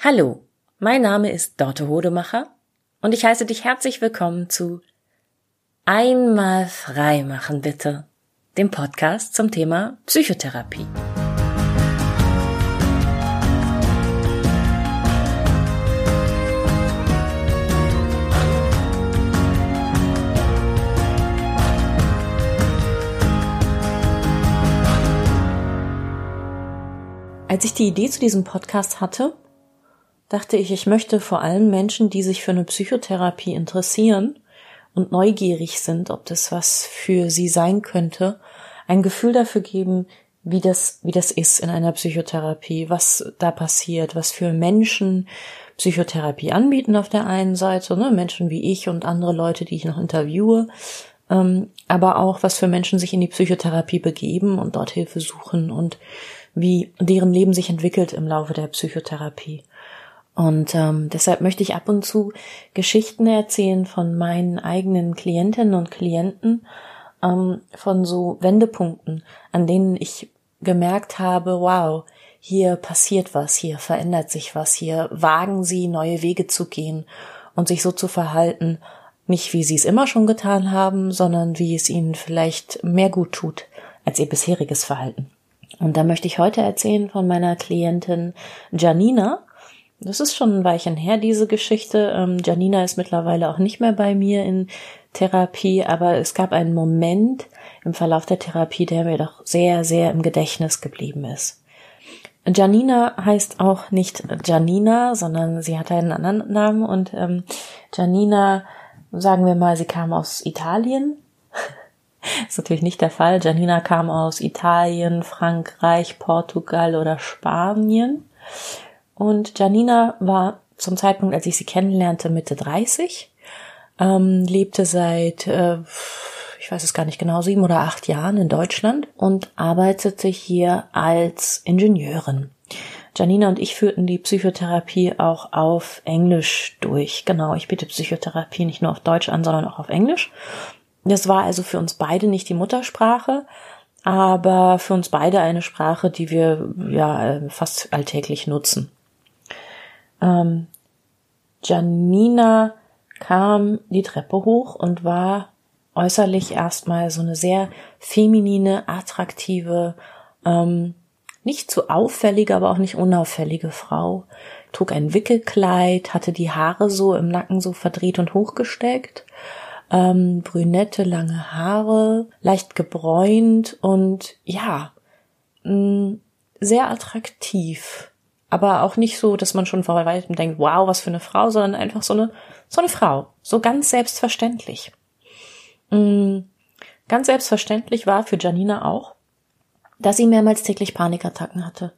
Hallo, mein Name ist Dorte Hodemacher und ich heiße dich herzlich willkommen zu Einmal frei machen bitte, dem Podcast zum Thema Psychotherapie. Als ich die Idee zu diesem Podcast hatte, dachte ich, ich möchte vor allem Menschen, die sich für eine Psychotherapie interessieren und neugierig sind, ob das was für sie sein könnte, ein Gefühl dafür geben, wie das, wie das ist in einer Psychotherapie, was da passiert, was für Menschen Psychotherapie anbieten auf der einen Seite, ne, Menschen wie ich und andere Leute, die ich noch interviewe, ähm, aber auch was für Menschen sich in die Psychotherapie begeben und dort Hilfe suchen und wie deren Leben sich entwickelt im Laufe der Psychotherapie. Und ähm, deshalb möchte ich ab und zu Geschichten erzählen von meinen eigenen Klientinnen und Klienten, ähm, von so Wendepunkten, an denen ich gemerkt habe, wow, hier passiert was, hier verändert sich was, hier wagen sie neue Wege zu gehen und sich so zu verhalten, nicht wie sie es immer schon getan haben, sondern wie es ihnen vielleicht mehr gut tut als ihr bisheriges Verhalten. Und da möchte ich heute erzählen von meiner Klientin Janina, das ist schon ein Weilchen her, diese Geschichte. Ähm, Janina ist mittlerweile auch nicht mehr bei mir in Therapie, aber es gab einen Moment im Verlauf der Therapie, der mir doch sehr, sehr im Gedächtnis geblieben ist. Janina heißt auch nicht Janina, sondern sie hat einen anderen Namen und ähm, Janina, sagen wir mal, sie kam aus Italien. ist natürlich nicht der Fall. Janina kam aus Italien, Frankreich, Portugal oder Spanien und Janina war zum Zeitpunkt, als ich sie kennenlernte, Mitte 30, ähm, lebte seit, äh, ich weiß es gar nicht genau, sieben oder acht Jahren in Deutschland und arbeitete hier als Ingenieurin. Janina und ich führten die Psychotherapie auch auf Englisch durch. Genau, ich biete Psychotherapie nicht nur auf Deutsch an, sondern auch auf Englisch. Das war also für uns beide nicht die Muttersprache, aber für uns beide eine Sprache, die wir ja fast alltäglich nutzen. Ähm, Janina kam die Treppe hoch und war äußerlich erstmal so eine sehr feminine, attraktive, ähm, nicht zu auffällige, aber auch nicht unauffällige Frau. Trug ein Wickelkleid, hatte die Haare so im Nacken so verdreht und hochgesteckt, ähm, brünette, lange Haare, leicht gebräunt und ja, mh, mm, sehr attraktiv aber auch nicht so, dass man schon vor weitem denkt, wow, was für eine Frau, sondern einfach so eine, so eine Frau. So ganz selbstverständlich. Mm, ganz selbstverständlich war für Janina auch, dass sie mehrmals täglich Panikattacken hatte.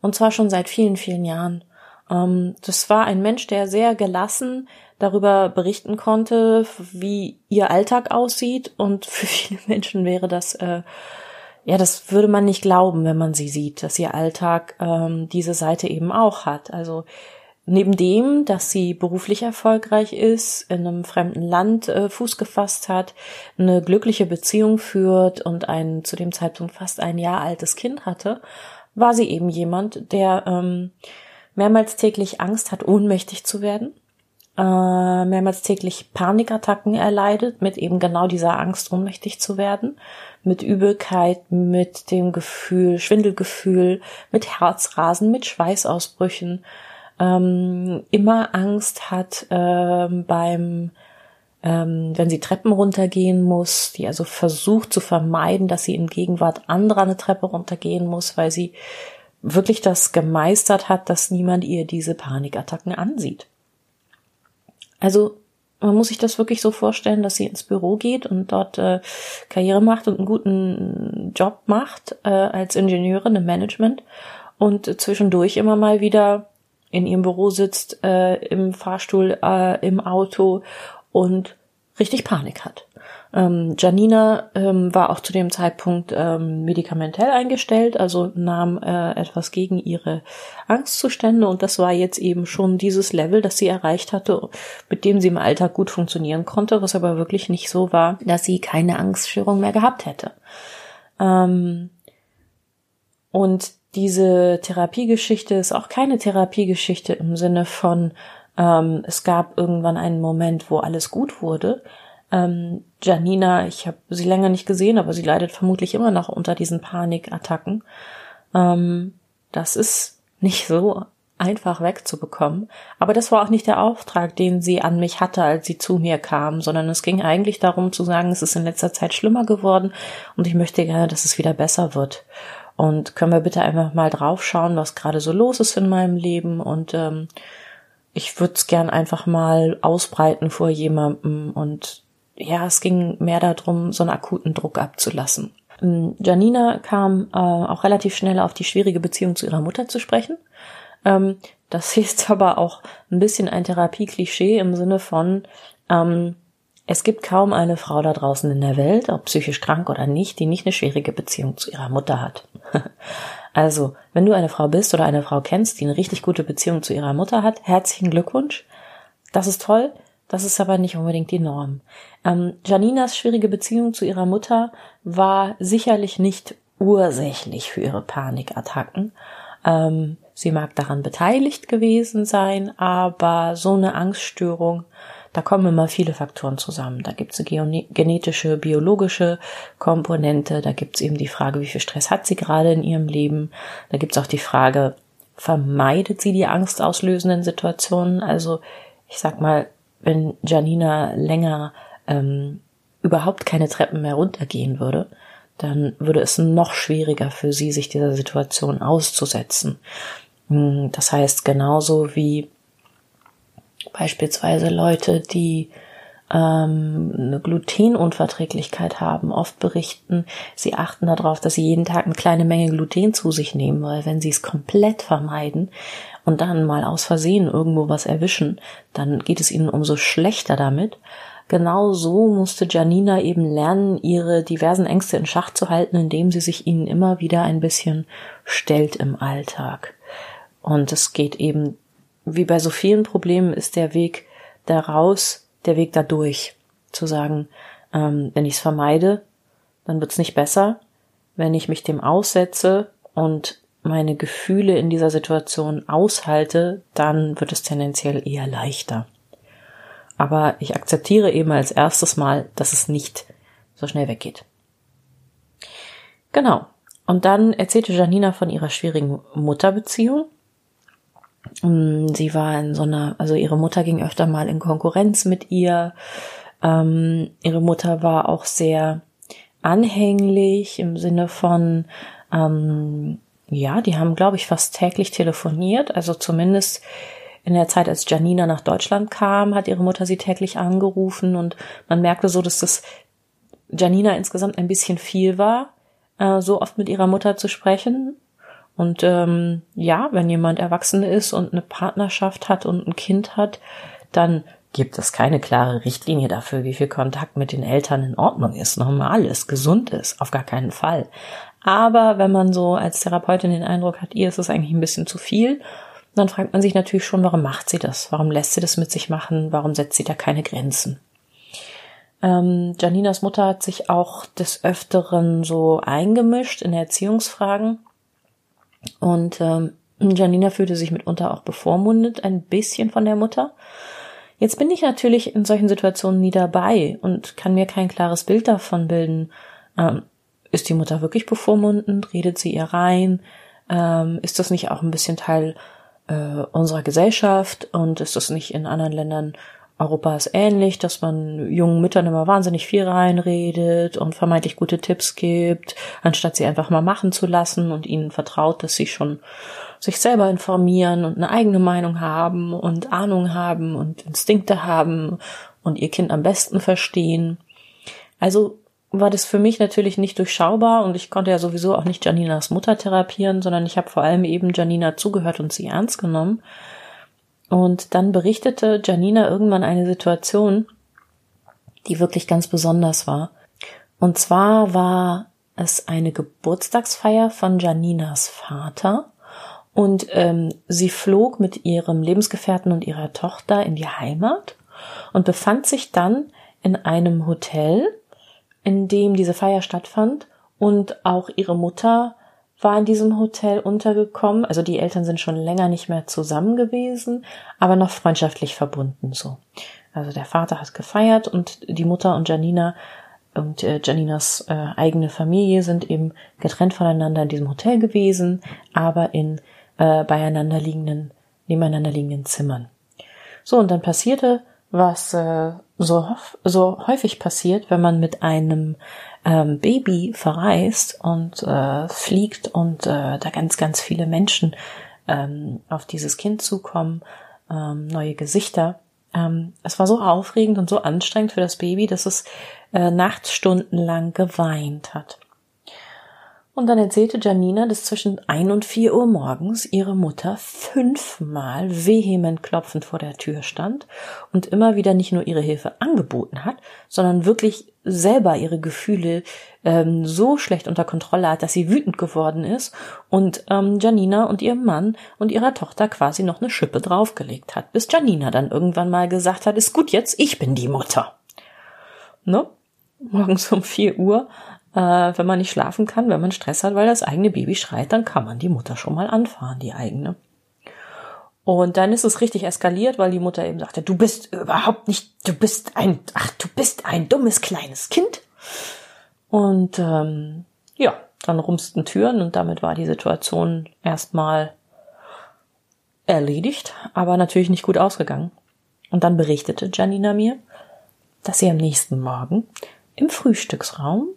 Und zwar schon seit vielen, vielen Jahren. Ähm, das war ein Mensch, der sehr gelassen darüber berichten konnte, wie ihr Alltag aussieht. Und für viele Menschen wäre das äh, ja, das würde man nicht glauben, wenn man sie sieht, dass ihr Alltag ähm, diese Seite eben auch hat. Also neben dem, dass sie beruflich erfolgreich ist, in einem fremden Land äh, Fuß gefasst hat, eine glückliche Beziehung führt und ein zu dem Zeitpunkt fast ein Jahr altes Kind hatte, war sie eben jemand, der ähm, mehrmals täglich Angst hat, ohnmächtig zu werden, äh, mehrmals täglich Panikattacken erleidet, mit eben genau dieser Angst, ohnmächtig zu werden mit Übelkeit, mit dem Gefühl, Schwindelgefühl, mit Herzrasen, mit Schweißausbrüchen, ähm, immer Angst hat ähm, beim ähm, wenn sie Treppen runtergehen muss, die also versucht zu vermeiden, dass sie in Gegenwart anderer eine Treppe runtergehen muss, weil sie wirklich das gemeistert hat, dass niemand ihr diese Panikattacken ansieht. Also man muss sich das wirklich so vorstellen, dass sie ins Büro geht und dort äh, Karriere macht und einen guten Job macht äh, als Ingenieurin im Management und zwischendurch immer mal wieder in ihrem Büro sitzt, äh, im Fahrstuhl, äh, im Auto und richtig Panik hat. Ähm, Janina ähm, war auch zu dem Zeitpunkt ähm, medikamentell eingestellt, also nahm äh, etwas gegen ihre Angstzustände und das war jetzt eben schon dieses Level, das sie erreicht hatte, mit dem sie im Alltag gut funktionieren konnte, was aber wirklich nicht so war, dass sie keine Angststörung mehr gehabt hätte. Ähm, und diese Therapiegeschichte ist auch keine Therapiegeschichte im Sinne von, ähm, es gab irgendwann einen Moment, wo alles gut wurde. Ähm, Janina, ich habe sie länger nicht gesehen, aber sie leidet vermutlich immer noch unter diesen Panikattacken. Ähm, das ist nicht so einfach wegzubekommen. Aber das war auch nicht der Auftrag, den sie an mich hatte, als sie zu mir kam, sondern es ging eigentlich darum zu sagen, es ist in letzter Zeit schlimmer geworden und ich möchte gerne, dass es wieder besser wird. Und können wir bitte einfach mal draufschauen, was gerade so los ist in meinem Leben und ähm, ich würde es gern einfach mal ausbreiten vor jemandem und ja, es ging mehr darum, so einen akuten Druck abzulassen. Ähm, Janina kam äh, auch relativ schnell auf die schwierige Beziehung zu ihrer Mutter zu sprechen. Ähm, das ist aber auch ein bisschen ein Therapieklischee im Sinne von, ähm, es gibt kaum eine Frau da draußen in der Welt, ob psychisch krank oder nicht, die nicht eine schwierige Beziehung zu ihrer Mutter hat. also, wenn du eine Frau bist oder eine Frau kennst, die eine richtig gute Beziehung zu ihrer Mutter hat, herzlichen Glückwunsch. Das ist toll. Das ist aber nicht unbedingt die Norm. Ähm, Janinas schwierige Beziehung zu ihrer Mutter war sicherlich nicht ursächlich für ihre Panikattacken. Ähm, sie mag daran beteiligt gewesen sein, aber so eine Angststörung, da kommen immer viele Faktoren zusammen. Da gibt es eine genetische, biologische Komponente, da gibt es eben die Frage, wie viel Stress hat sie gerade in ihrem Leben, da gibt es auch die Frage, vermeidet sie die angstauslösenden Situationen? Also ich sag mal, wenn Janina länger ähm, überhaupt keine Treppen mehr runtergehen würde, dann würde es noch schwieriger für sie, sich dieser Situation auszusetzen. Hm, das heißt, genauso wie beispielsweise Leute, die ähm, eine Glutenunverträglichkeit haben, oft berichten, sie achten darauf, dass sie jeden Tag eine kleine Menge Gluten zu sich nehmen, weil wenn sie es komplett vermeiden, und dann mal aus Versehen irgendwo was erwischen, dann geht es ihnen umso schlechter damit. Genau so musste Janina eben lernen, ihre diversen Ängste in Schach zu halten, indem sie sich ihnen immer wieder ein bisschen stellt im Alltag. Und es geht eben, wie bei so vielen Problemen, ist der Weg daraus, der Weg dadurch. Zu sagen, ähm, wenn ich es vermeide, dann wird es nicht besser. Wenn ich mich dem aussetze und meine Gefühle in dieser Situation aushalte, dann wird es tendenziell eher leichter. Aber ich akzeptiere eben als erstes Mal, dass es nicht so schnell weggeht. Genau. Und dann erzählte Janina von ihrer schwierigen Mutterbeziehung. Mm, sie war in so einer, also ihre Mutter ging öfter mal in Konkurrenz mit ihr. Ähm, ihre Mutter war auch sehr anhänglich im Sinne von, ähm, ja, die haben, glaube ich, fast täglich telefoniert. Also zumindest in der Zeit, als Janina nach Deutschland kam, hat ihre Mutter sie täglich angerufen und man merkte so, dass das Janina insgesamt ein bisschen viel war, äh, so oft mit ihrer Mutter zu sprechen. Und ähm, ja, wenn jemand erwachsen ist und eine Partnerschaft hat und ein Kind hat, dann gibt es keine klare Richtlinie dafür, wie viel Kontakt mit den Eltern in Ordnung ist, normal ist, gesund ist, auf gar keinen Fall. Aber wenn man so als Therapeutin den Eindruck hat, ihr ist es eigentlich ein bisschen zu viel, dann fragt man sich natürlich schon, warum macht sie das? Warum lässt sie das mit sich machen? Warum setzt sie da keine Grenzen? Ähm, Janinas Mutter hat sich auch des Öfteren so eingemischt in Erziehungsfragen. Und ähm, Janina fühlte sich mitunter auch bevormundet, ein bisschen von der Mutter. Jetzt bin ich natürlich in solchen Situationen nie dabei und kann mir kein klares Bild davon bilden. Ähm, ist die Mutter wirklich bevormundend? Redet sie ihr rein? Ähm, ist das nicht auch ein bisschen Teil äh, unserer Gesellschaft? Und ist das nicht in anderen Ländern Europas ähnlich, dass man jungen Müttern immer wahnsinnig viel reinredet und vermeintlich gute Tipps gibt, anstatt sie einfach mal machen zu lassen und ihnen vertraut, dass sie schon sich selber informieren und eine eigene Meinung haben und Ahnung haben und Instinkte haben und ihr Kind am besten verstehen. Also war das für mich natürlich nicht durchschaubar und ich konnte ja sowieso auch nicht Janinas Mutter therapieren, sondern ich habe vor allem eben Janina zugehört und sie ernst genommen. Und dann berichtete Janina irgendwann eine Situation, die wirklich ganz besonders war. Und zwar war es eine Geburtstagsfeier von Janinas Vater und ähm, sie flog mit ihrem Lebensgefährten und ihrer Tochter in die Heimat und befand sich dann in einem Hotel in dem diese Feier stattfand und auch ihre Mutter war in diesem Hotel untergekommen. Also die Eltern sind schon länger nicht mehr zusammen gewesen, aber noch freundschaftlich verbunden so. Also der Vater hat gefeiert und die Mutter und Janina und äh, Janinas äh, eigene Familie sind eben getrennt voneinander in diesem Hotel gewesen, aber in äh, beieinander liegenden, nebeneinander liegenden Zimmern. So, und dann passierte, was äh, so, so häufig passiert, wenn man mit einem ähm, Baby verreist und äh, fliegt und äh, da ganz, ganz viele Menschen ähm, auf dieses Kind zukommen, ähm, neue Gesichter. Ähm, es war so aufregend und so anstrengend für das Baby, dass es äh, nachtstundenlang geweint hat. Und dann erzählte Janina, dass zwischen ein und vier Uhr morgens ihre Mutter fünfmal vehement klopfend vor der Tür stand und immer wieder nicht nur ihre Hilfe angeboten hat, sondern wirklich selber ihre Gefühle ähm, so schlecht unter Kontrolle hat, dass sie wütend geworden ist und ähm, Janina und ihrem Mann und ihrer Tochter quasi noch eine Schippe draufgelegt hat, bis Janina dann irgendwann mal gesagt hat, ist gut jetzt, ich bin die Mutter. Ne? Morgens um vier Uhr äh, wenn man nicht schlafen kann, wenn man Stress hat, weil das eigene Baby schreit, dann kann man die Mutter schon mal anfahren, die eigene. Und dann ist es richtig eskaliert, weil die Mutter eben sagte, du bist überhaupt nicht, du bist ein, ach, du bist ein dummes kleines Kind. Und ähm, ja, dann rumsten Türen und damit war die Situation erstmal erledigt, aber natürlich nicht gut ausgegangen. Und dann berichtete Janina mir, dass sie am nächsten Morgen im Frühstücksraum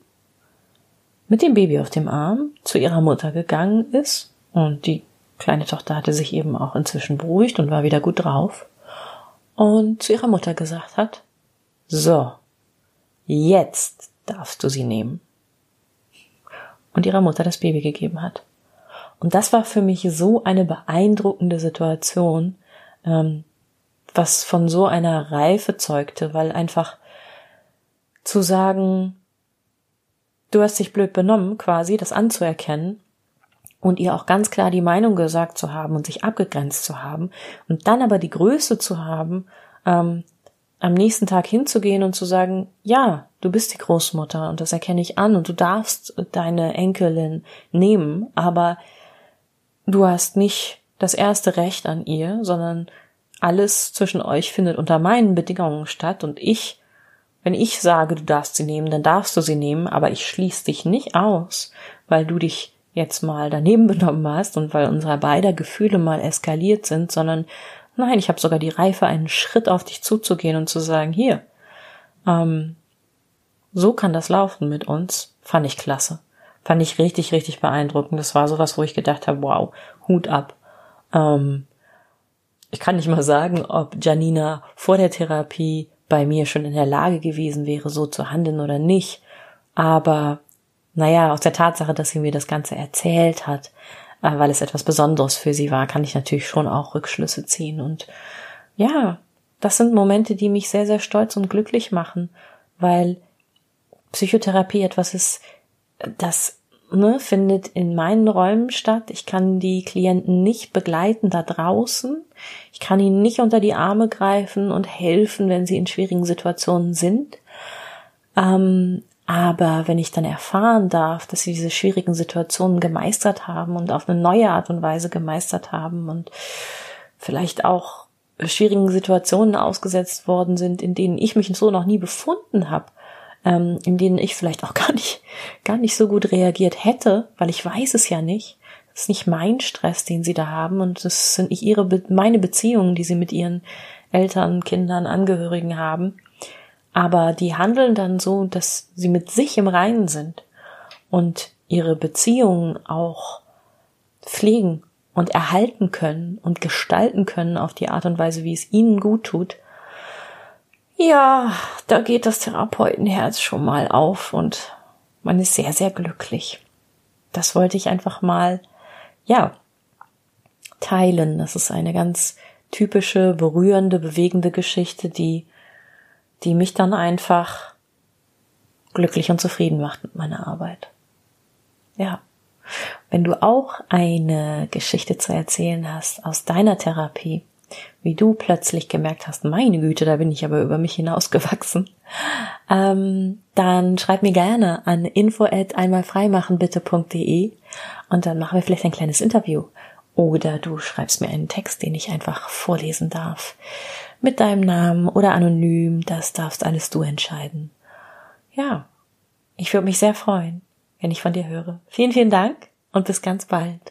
mit dem Baby auf dem Arm zu ihrer Mutter gegangen ist und die kleine Tochter hatte sich eben auch inzwischen beruhigt und war wieder gut drauf und zu ihrer Mutter gesagt hat, so, jetzt darfst du sie nehmen. Und ihrer Mutter das Baby gegeben hat. Und das war für mich so eine beeindruckende Situation, ähm, was von so einer Reife zeugte, weil einfach zu sagen, du hast dich blöd benommen, quasi, das anzuerkennen und ihr auch ganz klar die Meinung gesagt zu haben und sich abgegrenzt zu haben und dann aber die Größe zu haben, ähm, am nächsten Tag hinzugehen und zu sagen, ja, du bist die Großmutter und das erkenne ich an und du darfst deine Enkelin nehmen, aber du hast nicht das erste Recht an ihr, sondern alles zwischen euch findet unter meinen Bedingungen statt und ich wenn ich sage, du darfst sie nehmen, dann darfst du sie nehmen, aber ich schließe dich nicht aus, weil du dich jetzt mal daneben benommen hast und weil unsere beider Gefühle mal eskaliert sind, sondern nein, ich habe sogar die Reife, einen Schritt auf dich zuzugehen und zu sagen, hier, ähm, so kann das laufen mit uns. Fand ich klasse. Fand ich richtig, richtig beeindruckend. Das war sowas, wo ich gedacht habe, wow, Hut ab. Ähm, ich kann nicht mal sagen, ob Janina vor der Therapie bei mir schon in der Lage gewesen wäre, so zu handeln oder nicht. Aber naja, aus der Tatsache, dass sie mir das Ganze erzählt hat, äh, weil es etwas Besonderes für sie war, kann ich natürlich schon auch Rückschlüsse ziehen. Und ja, das sind Momente, die mich sehr, sehr stolz und glücklich machen, weil Psychotherapie etwas ist, das ne, findet in meinen Räumen statt. Ich kann die Klienten nicht begleiten da draußen. Ich kann ihnen nicht unter die Arme greifen und helfen, wenn sie in schwierigen Situationen sind. Ähm, aber wenn ich dann erfahren darf, dass sie diese schwierigen Situationen gemeistert haben und auf eine neue Art und Weise gemeistert haben und vielleicht auch schwierigen Situationen ausgesetzt worden sind, in denen ich mich so noch nie befunden habe, ähm, in denen ich vielleicht auch gar nicht, gar nicht so gut reagiert hätte, weil ich weiß es ja nicht. Ist nicht mein Stress, den sie da haben und das sind nicht ihre, meine Beziehungen, die sie mit ihren Eltern, Kindern, Angehörigen haben. Aber die handeln dann so, dass sie mit sich im Reinen sind und ihre Beziehungen auch pflegen und erhalten können und gestalten können auf die Art und Weise, wie es ihnen gut tut, ja, da geht das Therapeutenherz schon mal auf und man ist sehr, sehr glücklich. Das wollte ich einfach mal, ja, teilen. Das ist eine ganz typische, berührende, bewegende Geschichte, die, die mich dann einfach glücklich und zufrieden macht mit meiner Arbeit. Ja. Wenn du auch eine Geschichte zu erzählen hast aus deiner Therapie, wie du plötzlich gemerkt hast, meine Güte, da bin ich aber über mich hinausgewachsen, ähm, dann schreib mir gerne an info at einmalfreimachenbitte.de und dann machen wir vielleicht ein kleines Interview. Oder du schreibst mir einen Text, den ich einfach vorlesen darf. Mit deinem Namen oder anonym, das darfst alles du entscheiden. Ja, ich würde mich sehr freuen, wenn ich von dir höre. Vielen, vielen Dank und bis ganz bald.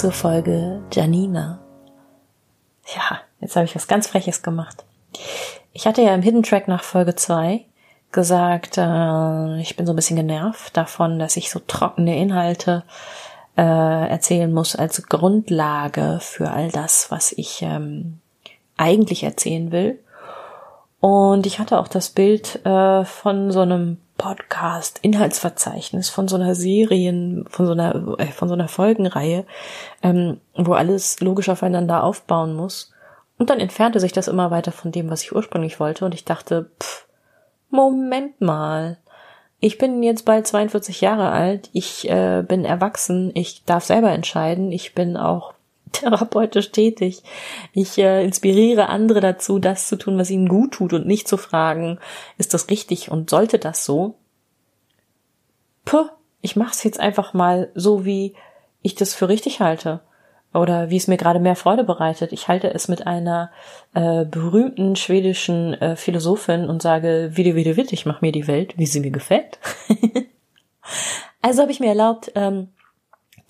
Zur Folge Janina. Ja, jetzt habe ich was ganz Freches gemacht. Ich hatte ja im Hidden Track nach Folge 2 gesagt, äh, ich bin so ein bisschen genervt davon, dass ich so trockene Inhalte äh, erzählen muss als Grundlage für all das, was ich ähm, eigentlich erzählen will. Und ich hatte auch das Bild äh, von so einem Podcast, Inhaltsverzeichnis von so einer Serien, von so einer, äh, von so einer Folgenreihe, ähm, wo alles logisch aufeinander aufbauen muss. Und dann entfernte sich das immer weiter von dem, was ich ursprünglich wollte. Und ich dachte, pff, Moment mal. Ich bin jetzt bald 42 Jahre alt. Ich äh, bin erwachsen. Ich darf selber entscheiden. Ich bin auch therapeutisch tätig. Ich äh, inspiriere andere dazu, das zu tun, was ihnen gut tut und nicht zu fragen, ist das richtig und sollte das so? Puh, ich mach's jetzt einfach mal so, wie ich das für richtig halte oder wie es mir gerade mehr Freude bereitet. Ich halte es mit einer äh, berühmten schwedischen äh, Philosophin und sage, wie wie witte, ich mach mir die Welt, wie sie mir gefällt. also habe ich mir erlaubt, ähm,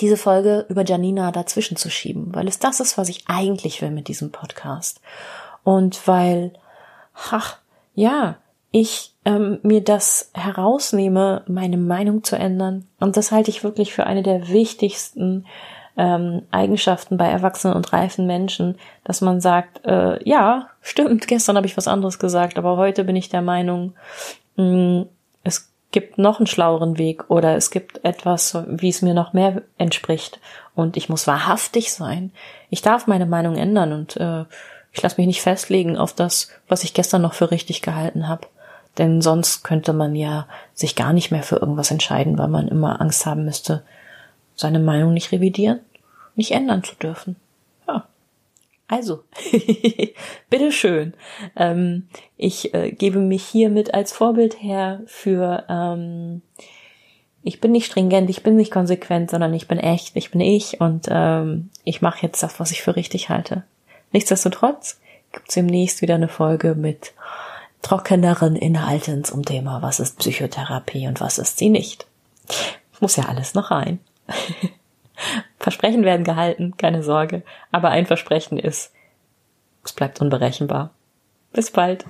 diese Folge über Janina dazwischen zu schieben, weil es das ist, was ich eigentlich will mit diesem Podcast. Und weil, ach, ja, ich ähm, mir das herausnehme, meine Meinung zu ändern. Und das halte ich wirklich für eine der wichtigsten ähm, Eigenschaften bei erwachsenen und reifen Menschen, dass man sagt, äh, ja, stimmt, gestern habe ich was anderes gesagt, aber heute bin ich der Meinung, mh, mm, gibt noch einen schlaueren Weg oder es gibt etwas, wie es mir noch mehr entspricht. Und ich muss wahrhaftig sein. Ich darf meine Meinung ändern und äh, ich lasse mich nicht festlegen auf das, was ich gestern noch für richtig gehalten habe. Denn sonst könnte man ja sich gar nicht mehr für irgendwas entscheiden, weil man immer Angst haben müsste, seine Meinung nicht revidieren, nicht ändern zu dürfen. Also, bitteschön. Ähm, ich äh, gebe mich hiermit als Vorbild her für, ähm, ich bin nicht stringent, ich bin nicht konsequent, sondern ich bin echt, ich bin ich und ähm, ich mache jetzt das, was ich für richtig halte. Nichtsdestotrotz gibt's demnächst wieder eine Folge mit trockeneren Inhalten zum Thema, was ist Psychotherapie und was ist sie nicht. Muss ja alles noch rein. Versprechen werden gehalten, keine Sorge. Aber ein Versprechen ist, es bleibt unberechenbar. Bis bald.